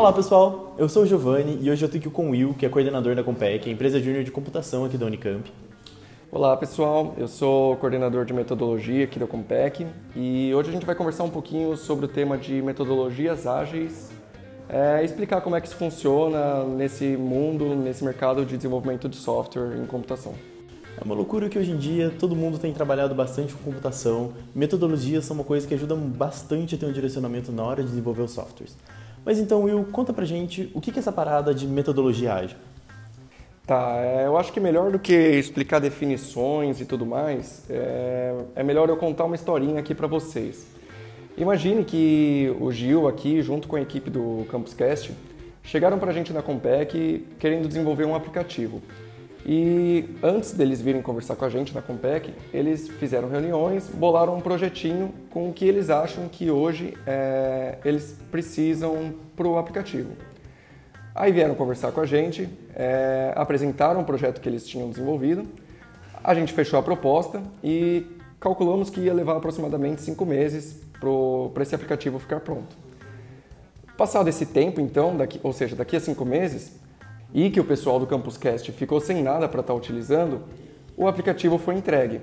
Olá pessoal, eu sou o Giovanni e hoje eu tô aqui com o Will, que é coordenador da Compec, a empresa júnior de computação aqui da Unicamp. Olá pessoal, eu sou coordenador de metodologia aqui da Compec e hoje a gente vai conversar um pouquinho sobre o tema de metodologias ágeis, é, explicar como é que isso funciona nesse mundo, nesse mercado de desenvolvimento de software em computação. É uma loucura que hoje em dia todo mundo tem trabalhado bastante com computação. Metodologias são uma coisa que ajudam bastante a ter um direcionamento na hora de desenvolver os softwares. Mas então, Will, conta pra gente o que é essa parada de metodologia ágil? Tá, é, eu acho que melhor do que explicar definições e tudo mais, é, é melhor eu contar uma historinha aqui para vocês. Imagine que o Gil aqui, junto com a equipe do Campuscast, chegaram para a gente na Compec querendo desenvolver um aplicativo. E antes deles virem conversar com a gente na Compec, eles fizeram reuniões, bolaram um projetinho com o que eles acham que hoje é, eles precisam para o aplicativo. Aí vieram conversar com a gente, é, apresentaram o projeto que eles tinham desenvolvido, a gente fechou a proposta e calculamos que ia levar aproximadamente cinco meses para esse aplicativo ficar pronto. Passado esse tempo, então, daqui, ou seja, daqui a cinco meses, e que o pessoal do Campuscast ficou sem nada para estar tá utilizando, o aplicativo foi entregue.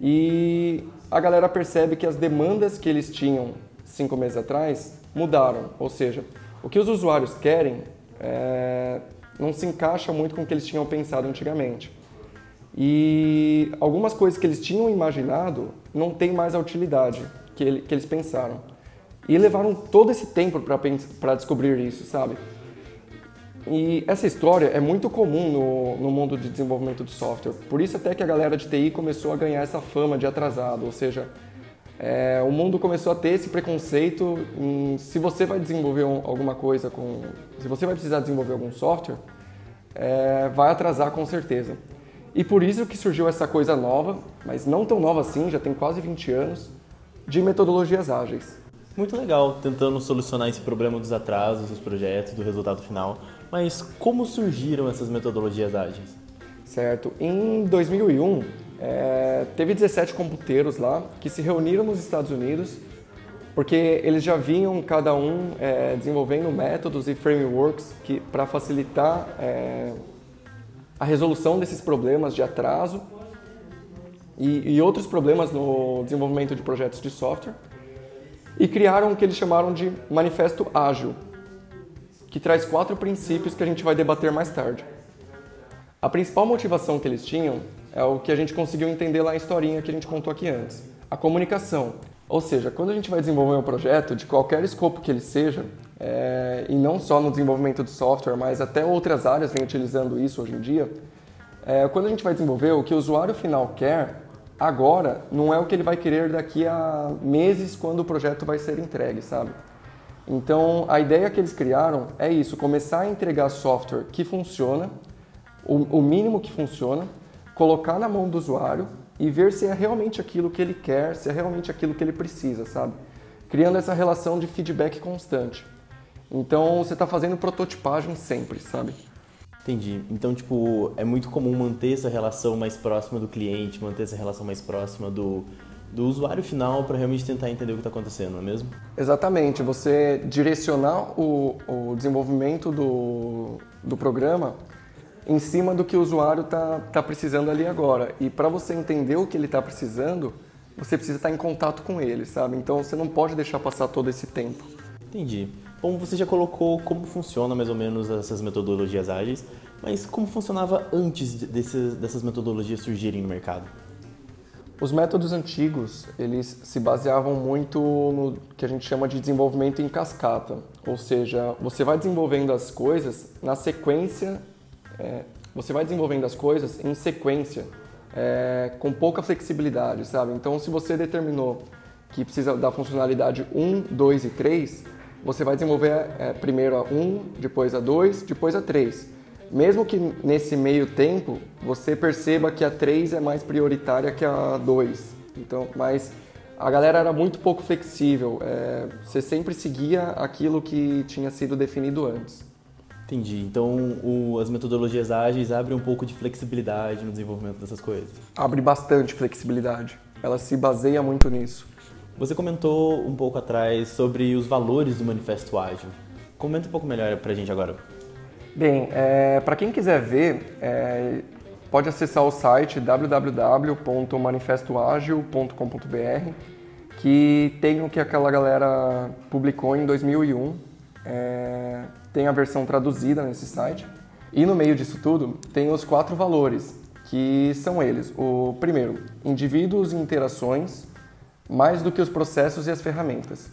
E a galera percebe que as demandas que eles tinham cinco meses atrás mudaram. Ou seja, o que os usuários querem é, não se encaixa muito com o que eles tinham pensado antigamente. E algumas coisas que eles tinham imaginado não têm mais a utilidade que, ele, que eles pensaram. E levaram todo esse tempo para descobrir isso, sabe? E essa história é muito comum no, no mundo de desenvolvimento de software. Por isso até que a galera de TI começou a ganhar essa fama de atrasado, ou seja, é, o mundo começou a ter esse preconceito em se você vai desenvolver um, alguma coisa com, se você vai precisar desenvolver algum software, é, vai atrasar com certeza. E por isso que surgiu essa coisa nova, mas não tão nova assim, já tem quase 20 anos, de metodologias ágeis. Muito legal, tentando solucionar esse problema dos atrasos dos projetos, do resultado final. Mas como surgiram essas metodologias ágeis? Certo. Em 2001, é, teve 17 computeiros lá que se reuniram nos Estados Unidos porque eles já vinham cada um é, desenvolvendo métodos e frameworks para facilitar é, a resolução desses problemas de atraso e, e, outros problemas no desenvolvimento de projetos de software e criaram o que eles chamaram de manifesto ágil, que traz quatro princípios que a gente vai debater mais tarde. A principal motivação que eles tinham é o que a gente conseguiu entender lá na historinha que a gente contou aqui antes: a comunicação. Ou seja, quando a gente vai desenvolver um projeto, de qualquer escopo que ele seja, é, e não só no desenvolvimento de software, mas até outras áreas vêm utilizando isso hoje em dia, é, quando a gente vai desenvolver, o que o usuário final quer agora não é o que ele vai querer daqui a meses quando o projeto vai ser entregue, sabe? Então, a ideia que eles criaram é isso: começar a entregar software que funciona, o, mínimo que funciona, colocar na mão do usuário e ver se é realmente aquilo que ele quer, se é realmente aquilo que ele precisa, sabe? Criando essa relação de feedback constante. Então, você está fazendo prototipagem sempre, sabe? Entendi. Então, tipo, é muito comum manter essa relação mais próxima do cliente, manter essa relação mais próxima do, do usuário final para realmente tentar entender o que está acontecendo, não é mesmo? Exatamente. Você direcionar o, o desenvolvimento do, do programa em cima do que o usuário está tá precisando ali agora. E para você entender o que ele está precisando, você precisa estar tá em contato com ele, sabe? Então você não pode deixar passar todo esse tempo. Entendi. Bom, você já colocou como funciona mais ou menos essas metodologias ágeis, mas como funcionava antes dessas metodologias surgirem no mercado? Os métodos antigos, eles se baseavam muito no que a gente chama de desenvolvimento em cascata, ou seja, você vai desenvolvendo as coisas na sequência, é, você vai desenvolvendo as coisas em sequência, é, com pouca flexibilidade, sabe? Então, se você determinou que precisa da funcionalidade 1, 2 e 3, você vai desenvolver é, primeiro a 1, depois a 2, depois a 3 mesmo que nesse meio tempo você perceba que a 3 é mais prioritária que a 2. Então, mas a galera era muito pouco flexível. É, você sempre seguia aquilo que tinha sido definido antes. Entendi. Então, o, as metodologias ágeis abrem um pouco de flexibilidade no desenvolvimento dessas coisas. Abre bastante flexibilidade. Ela se baseia muito nisso. Você comentou um pouco atrás sobre os valores do manifesto ágil. Comenta um pouco melhor para a gente agora. Bem, é, para quem quiser ver, é, pode acessar o site www.manifestoagil.com.br, que tem o que aquela galera publicou em 2001. É, tem a versão traduzida nesse site. E no meio disso tudo, tem os quatro valores, que são eles. O primeiro, indivíduos e interações, mais do que os processos e as ferramentas.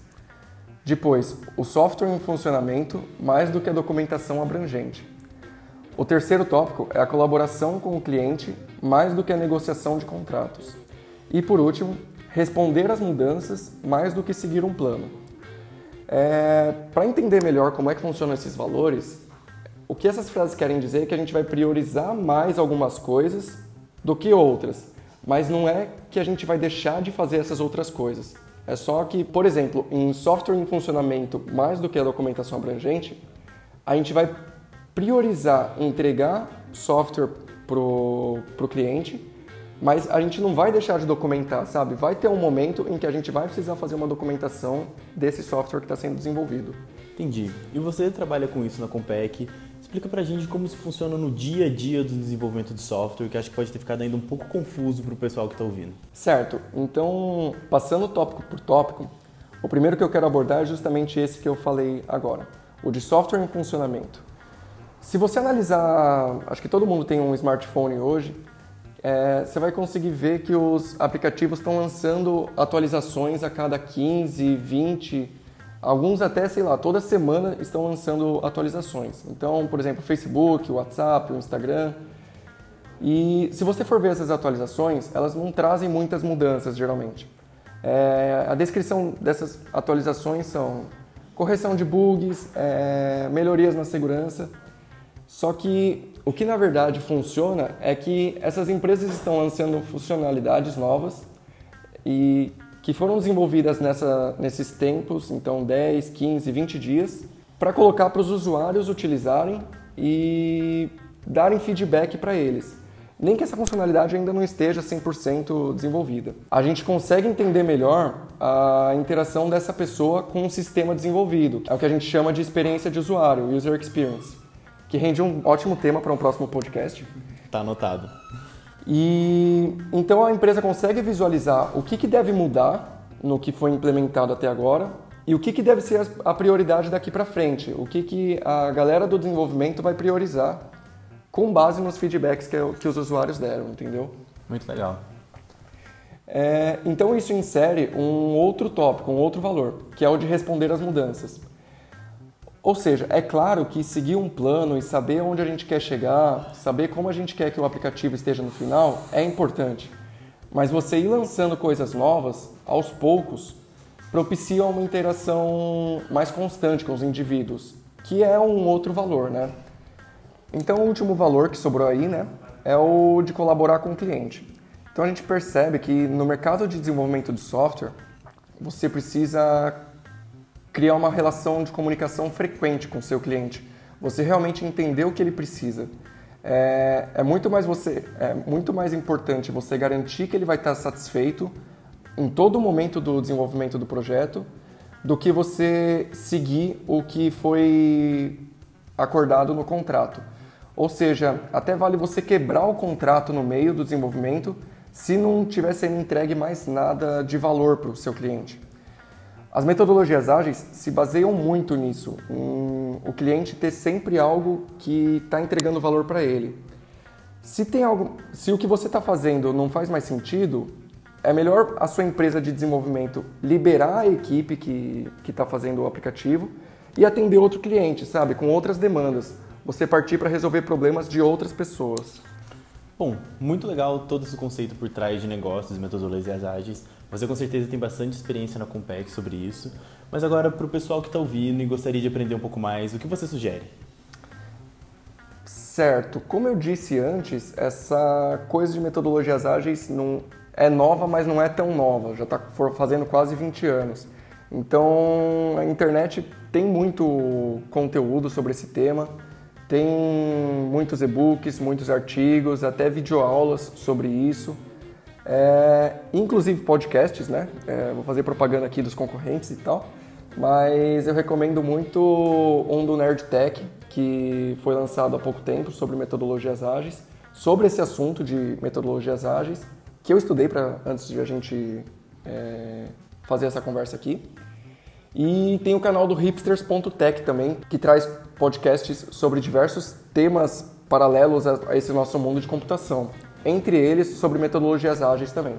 Depois, o software em funcionamento, mais do que a documentação abrangente. O terceiro tópico é a colaboração com o cliente, mais do que a negociação de contratos. E por último, responder às mudanças, mais do que seguir um plano. É, Para entender melhor como é que funcionam esses valores, o que essas frases querem dizer é que a gente vai priorizar mais algumas coisas do que outras, mas não é que a gente vai deixar de fazer essas outras coisas. É só que, por exemplo, em software em funcionamento, mais do que a documentação abrangente, a gente vai priorizar entregar software para o cliente, mas a gente não vai deixar de documentar, sabe? Vai ter um momento em que a gente vai precisar fazer uma documentação desse software que está sendo desenvolvido. Entendi. E você trabalha com isso na Compec. Explica pra gente como isso funciona no dia a dia do desenvolvimento de software, que acho que pode ter ficado ainda um pouco confuso para o pessoal que está ouvindo. Certo. Então, passando tópico por tópico, o primeiro que eu quero abordar é justamente esse que eu falei agora, o de software em funcionamento. Se você analisar, acho que todo mundo tem um smartphone hoje, é, você vai conseguir ver que os aplicativos estão lançando atualizações a cada 15, 20, alguns até, sei lá, toda semana estão lançando atualizações. Então, por exemplo, o Facebook, o WhatsApp, o Instagram. E se você for ver essas atualizações, elas não trazem muitas mudanças geralmente. É, a descrição dessas atualizações são correção de bugs, é, melhorias na segurança. Só que o que na verdade funciona é que essas empresas estão lançando funcionalidades novas e que foram desenvolvidas nessa, nesses tempos, então 10, 15, 20 dias, para colocar para os usuários utilizarem e darem feedback para eles. Nem que essa funcionalidade ainda não esteja 100% desenvolvida. A gente consegue entender melhor a interação dessa pessoa com o sistema desenvolvido. É o que a gente chama de experiência de usuário, user experience que rende um ótimo tema para um próximo podcast. Tá anotado. E então a empresa consegue visualizar o que, que deve mudar no que foi implementado até agora e o que, que deve ser a prioridade daqui para frente, o que, que a galera do desenvolvimento vai priorizar com base nos feedbacks que, que os usuários deram, entendeu? Muito legal. É, então isso insere um outro tópico, um outro valor, que é o de responder às mudanças. Ou seja, é claro que seguir um plano e saber onde a gente quer chegar, saber como a gente quer que o aplicativo esteja no final é importante. Mas você ir lançando coisas novas, aos poucos, propicia uma interação mais constante com os indivíduos, que é um outro valor, né? Então, o último valor que sobrou aí, né, é o de colaborar com o cliente. Então, a gente percebe que no mercado de desenvolvimento de software, você precisa criar uma relação de comunicação frequente com o seu cliente. Você realmente entender o que ele precisa. É, é, muito mais você, é muito mais importante você garantir que ele vai estar satisfeito em todo momento do desenvolvimento do projeto do que você seguir o que foi acordado no contrato. Ou seja, até vale você quebrar o contrato no meio do desenvolvimento se não tiver sendo entregue mais nada de valor para o seu cliente. As metodologias ágeis se baseiam muito nisso, em o cliente ter sempre algo que está entregando valor para ele. Se tem algo, se o que você está fazendo não faz mais sentido, é melhor a sua empresa de desenvolvimento liberar a equipe que está fazendo o aplicativo e atender outro cliente, sabe, com outras demandas. Você partir para resolver problemas de outras pessoas. Bom, muito legal todo esse conceito por trás de negócios, metodologias ágeis. Você com certeza tem bastante experiência na Compec sobre isso. Mas agora, para o pessoal que está ouvindo e gostaria de aprender um pouco mais, o que você sugere? Certo. Como eu disse antes, essa coisa de metodologias ágeis não é nova, mas não é tão nova. Já está fazendo quase 20 anos. Então, a internet tem muito conteúdo sobre esse tema. Tem muitos e-books, muitos artigos, até videoaulas sobre isso. É, inclusive podcasts, né? É, vou fazer propaganda aqui dos concorrentes e tal. mas eu recomendo muito um do Nerd Tech, que foi lançado há pouco tempo sobre metodologias ágeis, sobre esse assunto de metodologias ágeis, que eu estudei para antes de a gente é, fazer essa conversa aqui. E tem o canal do hipsters.tech também, que traz podcasts sobre diversos temas paralelos a esse nosso mundo de computação, entre eles sobre metodologias ágeis também.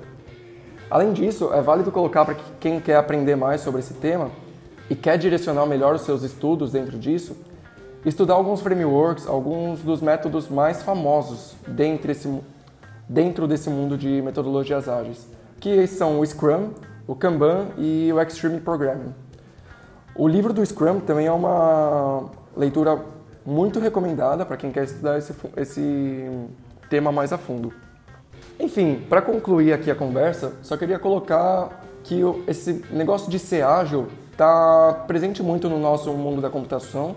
Além disso, é válido colocar para quem quer aprender mais sobre esse tema e quer direcionar melhor os seus estudos dentro disso, estudar alguns frameworks, alguns dos métodos mais famosos dentro desse, dentro desse mundo de metodologias ágeis, que são o Scrum, o Kanban e o Extreme Programming. O livro do Scrum também é uma leitura muito recomendada para quem quer estudar esse, esse tema mais a fundo. Enfim, para concluir aqui a conversa, só queria colocar que esse negócio de ser ágil está presente muito no nosso mundo da computação,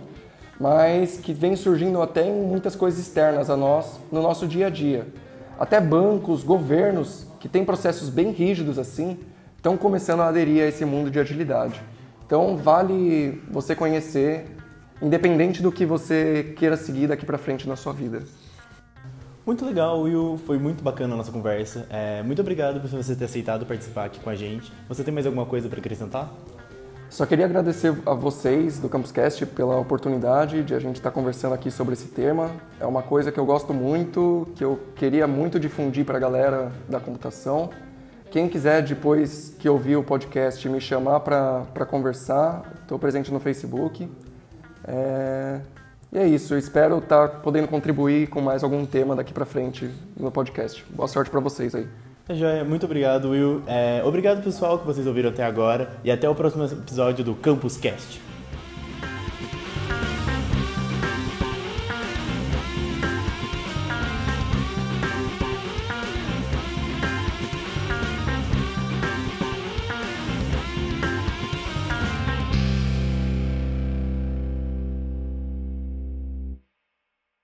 mas que vem surgindo até em muitas coisas externas a nós no nosso dia a dia. Até bancos, governos que têm processos bem rígidos assim, estão começando a aderir a esse mundo de agilidade. Então vale você conhecer, independente do que você queira seguir daqui para frente na sua vida. Muito legal, Will. Foi muito bacana a nossa conversa. É, muito obrigado por você ter aceitado participar aqui com a gente. Você tem mais alguma coisa para acrescentar? Só queria agradecer a vocês do Campuscast pela oportunidade de a gente estar conversando aqui sobre esse tema. É uma coisa que eu gosto muito, que eu queria muito difundir para a galera da computação. Quem quiser, depois que ouvir o podcast, me chamar para conversar, estou presente no Facebook. É... E é isso, eu espero estar tá podendo contribuir com mais algum tema daqui para frente no podcast. Boa sorte para vocês aí. É joia, muito obrigado, Will. É, obrigado, pessoal, que vocês ouviram até agora. E até o próximo episódio do Campus Cast.